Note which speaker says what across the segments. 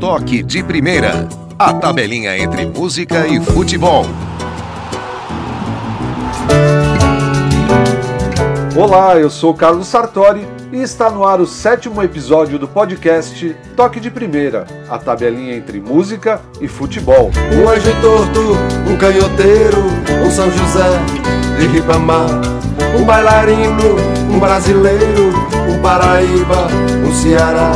Speaker 1: Toque de Primeira. A tabelinha entre música e futebol.
Speaker 2: Olá, eu sou Carlos Sartori e está no ar o sétimo episódio do podcast Toque de Primeira, a tabelinha entre música e futebol.
Speaker 3: Um anjo torto, um canhoteiro, um São José de Ribamar, um bailarino, um brasileiro, um Paraíba, um Ceará,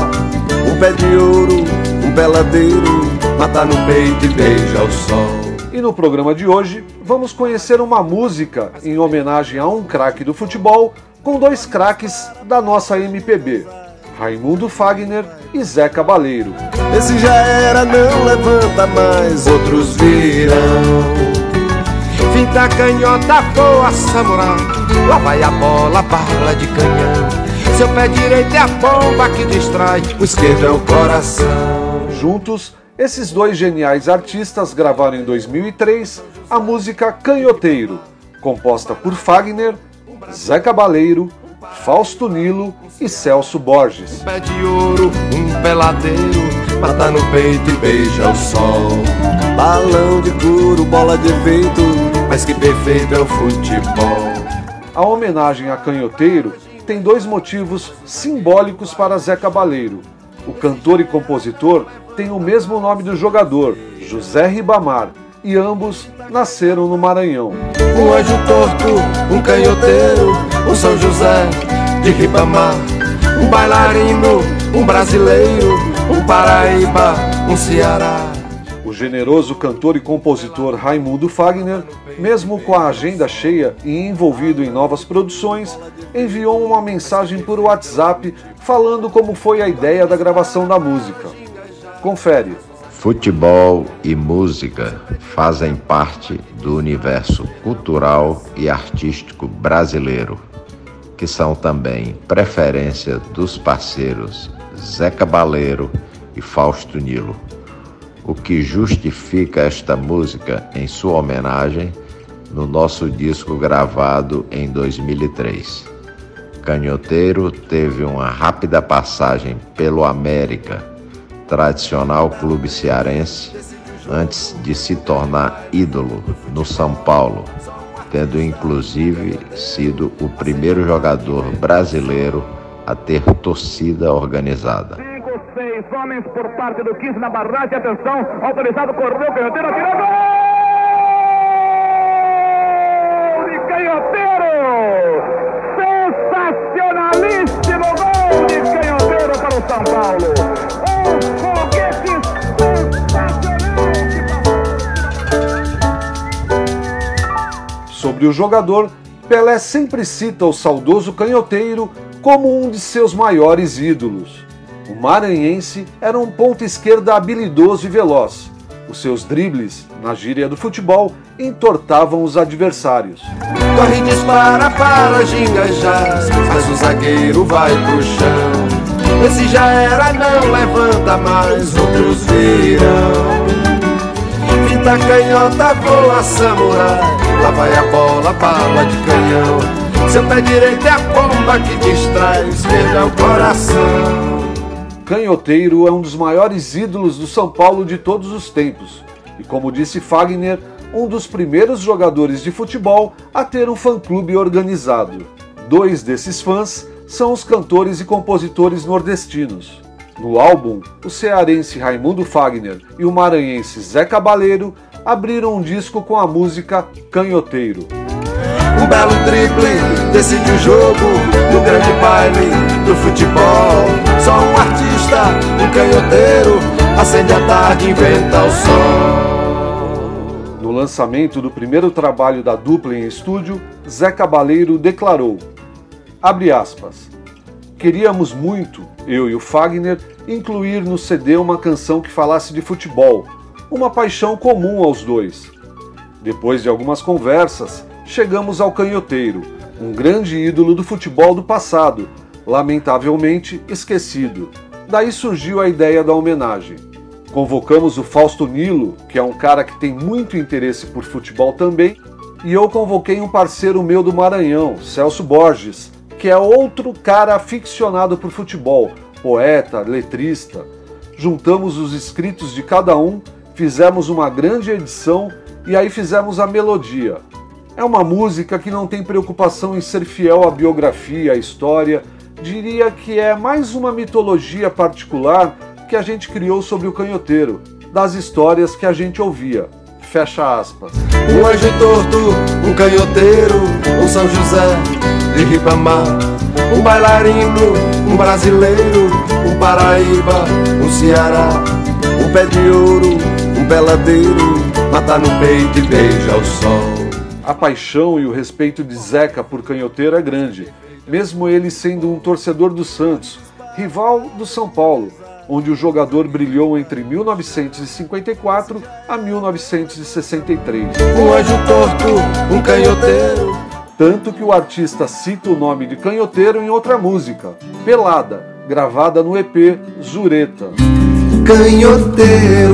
Speaker 3: um pé de ouro, peladeiro, mata no peito e beija o sol.
Speaker 2: E no programa de hoje, vamos conhecer uma música em homenagem a um craque do futebol com dois craques da nossa MPB, Raimundo Fagner e Zé Cabaleiro.
Speaker 3: Esse já era, não levanta mais, outros virão. Finta canhota, boa samurai, lá vai a bola, bala de canhão. Seu pé direito é a bomba que distrai, o esquerdo é o coração.
Speaker 2: Juntos, esses dois geniais artistas gravaram em 2003 a música Canhoteiro, composta por Fagner, Zé Cabaleiro, Fausto Nilo e Celso Borges.
Speaker 3: Um pé de ouro, um peladeiro, mata no peito e beija o sol. Balão de couro, bola de efeito, mas que perfeito é o futebol.
Speaker 2: A homenagem a Canhoteiro tem dois motivos simbólicos para Zé Cabaleiro. O cantor e compositor têm o mesmo nome do jogador, José Ribamar, e ambos nasceram no Maranhão.
Speaker 3: Um anjo torto, um canhoteiro, um São José de Ribamar, um bailarino, um brasileiro, um Paraíba, um Ceará.
Speaker 2: O generoso cantor e compositor Raimundo Fagner, mesmo com a agenda cheia e envolvido em novas produções, enviou uma mensagem por WhatsApp falando como foi a ideia da gravação da música. Confere.
Speaker 4: Futebol e música fazem parte do universo cultural e artístico brasileiro, que são também preferência dos parceiros Zé Cabaleiro e Fausto Nilo, o que justifica esta música em sua homenagem no nosso disco gravado em 2003. Canhoteiro teve uma rápida passagem pelo América tradicional clube cearense, antes de se tornar ídolo no São Paulo, tendo inclusive sido o primeiro jogador brasileiro a ter torcida organizada.
Speaker 5: Cinco, seis homens por parte do 15 na barragem. Atenção, autorizado, correu, canhoteiro, atirou, gol! De canhoteiro! Sensacionalíssimo gol de canhoteiro para o São Paulo!
Speaker 2: Sobre o jogador, Pelé sempre cita o saudoso canhoteiro como um de seus maiores ídolos. O maranhense era um ponta esquerda habilidoso e veloz. Os seus dribles, na gíria do futebol, entortavam os adversários.
Speaker 3: Corre dispara para gingajar, mas o zagueiro vai pro chão. Esse já era, não levanta mais, outros virão. Finta canhota, voa samurai, lá vai a bola, bala de canhão. Seu pé direito é a bomba que distrai, o é o coração.
Speaker 2: Canhoteiro é um dos maiores ídolos do São Paulo de todos os tempos. E como disse Fagner, um dos primeiros jogadores de futebol a ter um fã-clube organizado. Dois desses fãs são os cantores e compositores nordestinos. No álbum, o cearense Raimundo Fagner e o maranhense Zé Cabaleiro abriram um disco com a música Canhoteiro.
Speaker 3: Um belo drible decide o jogo do grande baile do futebol. Só um artista, um canhoteiro, acende a tarde, inventa o sol.
Speaker 2: No lançamento do primeiro trabalho da dupla em estúdio, Zé Cabaleiro declarou: abre aspas. Queríamos muito, eu e o Fagner, incluir no CD uma canção que falasse de futebol, uma paixão comum aos dois. Depois de algumas conversas, chegamos ao Canhoteiro, um grande ídolo do futebol do passado, lamentavelmente esquecido. Daí surgiu a ideia da homenagem. Convocamos o Fausto Nilo, que é um cara que tem muito interesse por futebol também, e eu convoquei um parceiro meu do Maranhão, Celso Borges, que é outro cara aficionado por futebol, poeta, letrista. juntamos os escritos de cada um, fizemos uma grande edição e aí fizemos a melodia. É uma música que não tem preocupação em ser fiel à biografia, à história. Diria que é mais uma mitologia particular que a gente criou sobre o canhoteiro, das histórias que a gente ouvia. Fecha aspas.
Speaker 3: Um anjo torto, um canhoteiro, um São José de Ribamar, um bailarino, um brasileiro, um Paraíba, um Ceará, um pé de ouro, um peladeiro, mata no peito e beija o sol.
Speaker 2: A paixão e o respeito de Zeca por canhoteiro é grande, mesmo ele sendo um torcedor do Santos, rival do São Paulo, onde o jogador brilhou entre 1954 a 1963.
Speaker 3: Um anjo torto, um canhoteiro.
Speaker 2: Tanto que o artista cita o nome de canhoteiro em outra música, Pelada, gravada no EP Zureta.
Speaker 3: Canhoteiro,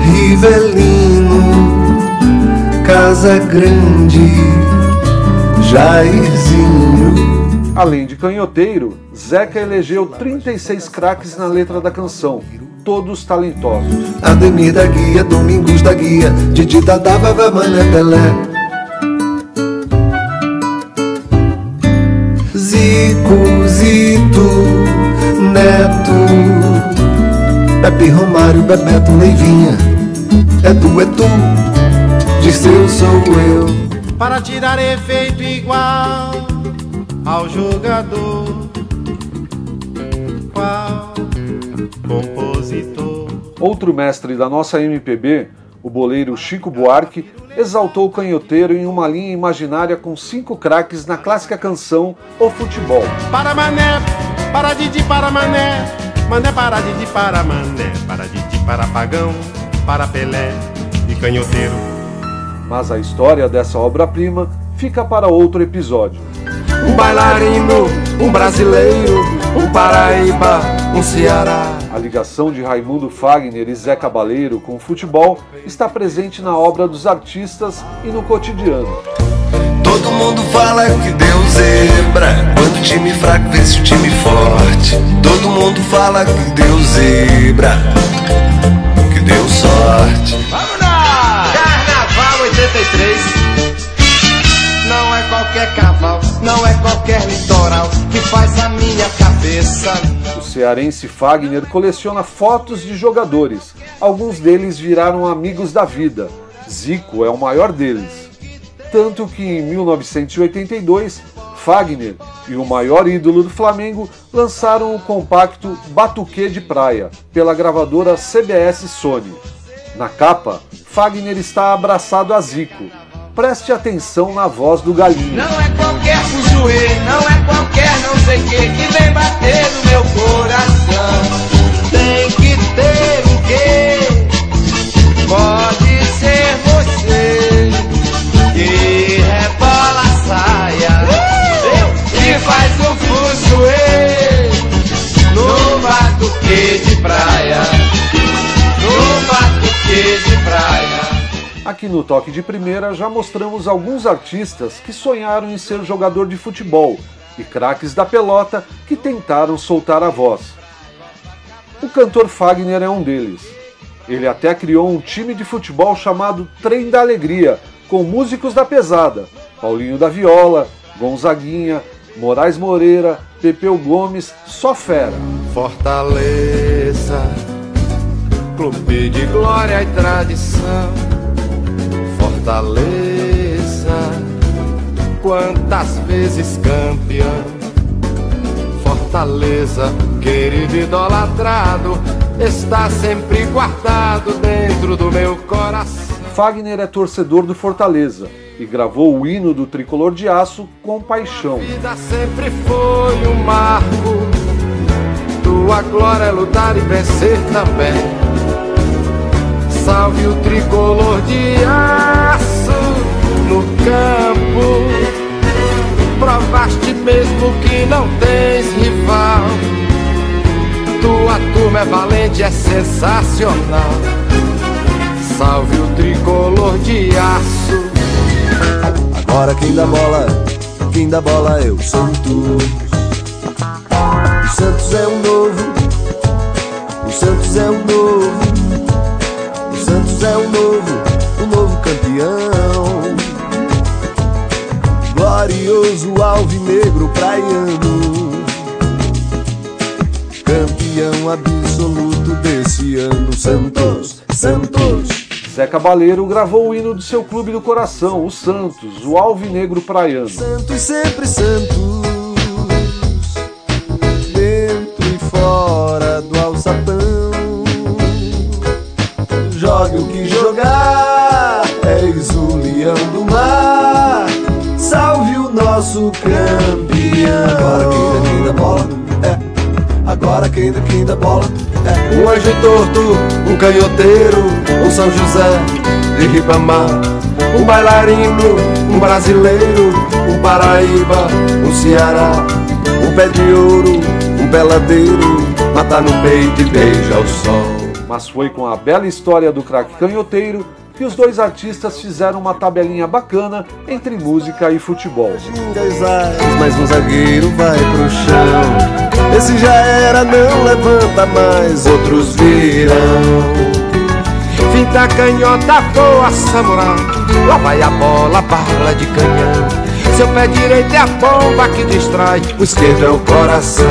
Speaker 3: Rivelino casa grande, Jairzinho.
Speaker 2: Além de canhoteiro, Zeca elegeu 36 craques na letra da canção, todos talentosos.
Speaker 3: Ademir da Guia, Domingos da Guia, Didi Dadá, Vava, Mané, Pelé. Zico, Zito, Neto, Pepe Romário, Bebeto, Leivinha, Edu, Edu disse eu sou eu.
Speaker 6: Para tirar efeito igual ao jogador. Qual compositor?
Speaker 2: Outro mestre da nossa MPB, o boleiro Chico Buarque, exaltou o canhoteiro em uma linha imaginária com cinco craques na clássica canção O Futebol.
Speaker 6: Para Mané, para Didi, para Mané, Mané para Didi, para Mané, para Didi, para Pagão, para Pelé e canhoteiro
Speaker 2: mas a história dessa obra-prima fica para outro episódio.
Speaker 3: Um bailarino, um brasileiro, um Paraíba, um Ceará.
Speaker 2: A ligação de Raimundo Fagner e Zé Cabaleiro com o futebol está presente na obra dos artistas e no cotidiano.
Speaker 3: Todo mundo fala que deu zebra Quando o time fraco vence o time forte Todo mundo fala que deu zebra Que deu sorte
Speaker 6: 83. Não é qualquer cavalo, não é qualquer litoral que faz a minha cabeça.
Speaker 2: O cearense Fagner coleciona fotos de jogadores. Alguns deles viraram amigos da vida. Zico é o maior deles. Tanto que em 1982, Fagner e o maior ídolo do Flamengo lançaram o compacto Batuque de Praia pela gravadora CBS Sony. Na capa, Fagner está abraçado a Zico. Preste atenção na voz do galinho.
Speaker 7: Não é qualquer fuzuê, não é qualquer não sei que que vem bater no meu coração. Tem que ter o quê? Pode
Speaker 2: Aqui no Toque de Primeira já mostramos alguns artistas que sonharam em ser jogador de futebol e craques da pelota que tentaram soltar a voz. O cantor Fagner é um deles. Ele até criou um time de futebol chamado Trem da Alegria, com músicos da pesada, Paulinho da Viola, Gonzaguinha, Moraes Moreira, Pepeu Gomes, só fera.
Speaker 3: Fortaleza clube de glória e tradição. Fortaleza, quantas vezes campeão. Fortaleza, querido idolatrado, está sempre guardado dentro do meu coração.
Speaker 2: Fagner é torcedor do Fortaleza e gravou o hino do tricolor de aço com paixão. A
Speaker 3: vida sempre foi um marco, tua glória é lutar e vencer também salve o tricolor de aço no campo. Provaste mesmo que não tens rival. Tua turma é valente, é sensacional. Salve o tricolor de aço. Agora quem dá bola, quem dá bola eu sou tu. O Santos é um novo Santos é o novo, o Santos é o novo, o novo campeão. Glorioso alvinegro praiano, campeão absoluto desse ano. Santos, Santos.
Speaker 2: Zé Cabaleiro gravou o hino do seu clube do coração, o Santos, o Alvinegro Praiano.
Speaker 3: Santos sempre Santos, dentro e fora do alçapão. Nosso campeão. Agora quem dá, quem dá bola, é. Agora quem dá, quem dá bola, é. Um anjo torto, um canhoteiro, um São José de Ribamar. Um bailarino, um brasileiro, um Paraíba, um Ceará. Um pé de ouro, um peladeiro, mata no peito e beija o sol.
Speaker 2: Mas foi com a bela história do craque canhoteiro que os dois artistas fizeram uma tabelinha bacana entre música e futebol.
Speaker 3: Mas um zagueiro vai pro chão. Esse já era, não levanta mais, outros virão. Finta canhota, voa samurai. Lá vai a bola, bala de canhão. Seu pé direito é a bomba que distrai, o esquerdo é o coração.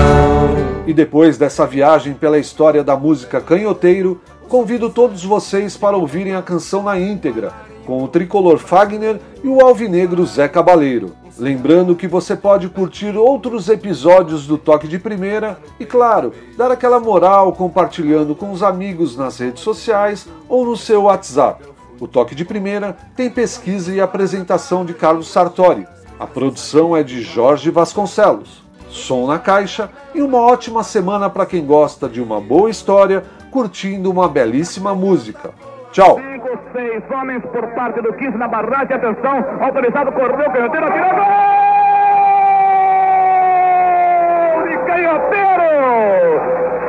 Speaker 2: E depois dessa viagem pela história da música canhoteiro, convido todos vocês para ouvirem a canção na íntegra, com o tricolor Fagner e o alvinegro Zé Cabaleiro. Lembrando que você pode curtir outros episódios do Toque de Primeira e, claro, dar aquela moral compartilhando com os amigos nas redes sociais ou no seu WhatsApp. O Toque de Primeira tem pesquisa e apresentação de Carlos Sartori. A produção é de Jorge Vasconcelos. Som na caixa e uma ótima semana para quem gosta de uma boa história, curtindo uma belíssima música. Tchau!
Speaker 5: Cinco, seis homens por parte do 15 na barragem. Atenção, autorizado, correu, canhoteiro, atirou, gol! De canhoteiro!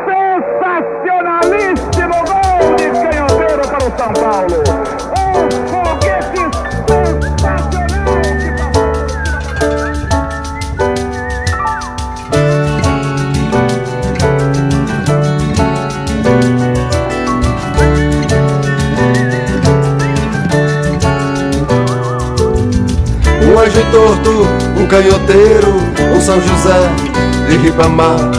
Speaker 5: Sensacionalíssimo gol de canhoteiro para o São Paulo! Um foguete
Speaker 3: Um anjo torto, um canhoteiro, um São José de Ribamar.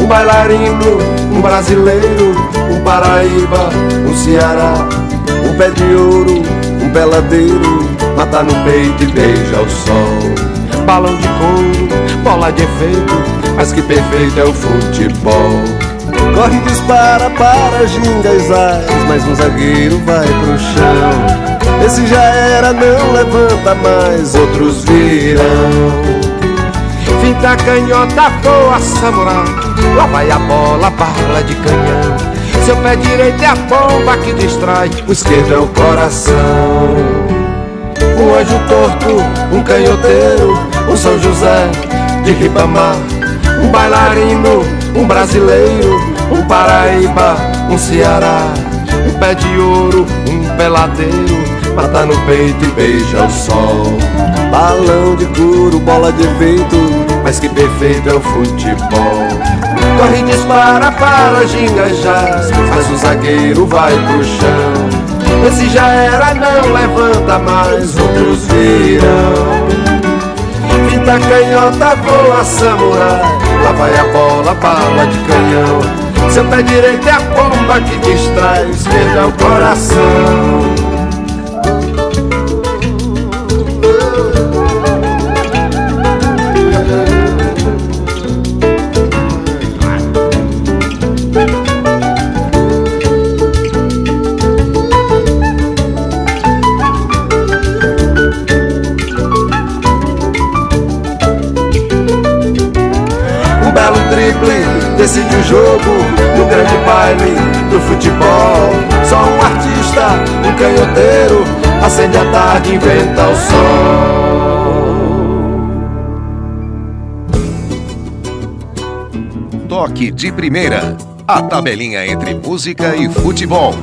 Speaker 3: Um bailarino, um brasileiro, um Paraíba, um Ceará. Um pé de ouro, um peladeiro, mata no peito e beija o sol. Balão de couro, bola de efeito, mas que perfeito é o futebol. Corre e dispara para gingas ais, mas um zagueiro vai pro chão. Esse já era, não levanta mais, outros virão. Finta canhota, voa samurai. Lá vai a bola, bala de canhão. Seu pé direito é a bomba que distrai, o esquerdo é o coração. Um anjo torto, um canhoteiro, um São José de Ribamar. Um bailarino, um brasileiro, um Paraíba, um Ceará. Um pé de ouro, um peladeiro, mata no peito e beija o sol. Balão de couro, bola de efeito, mas que perfeito é o futebol. Corre e dispara para gingajar, mas o zagueiro vai pro chão. Esse já era, não levanta mais, outros virão. Finta canhota, voa samurai, lá vai a bola, bala de canhão. Seu pé direito é a bomba que distrai, o esquerdo é o coração. Decide o jogo no grande baile do futebol. Só um artista, um canhoteiro, acende a tarde, inventa o sol.
Speaker 1: Toque de Primeira. A tabelinha entre música e futebol.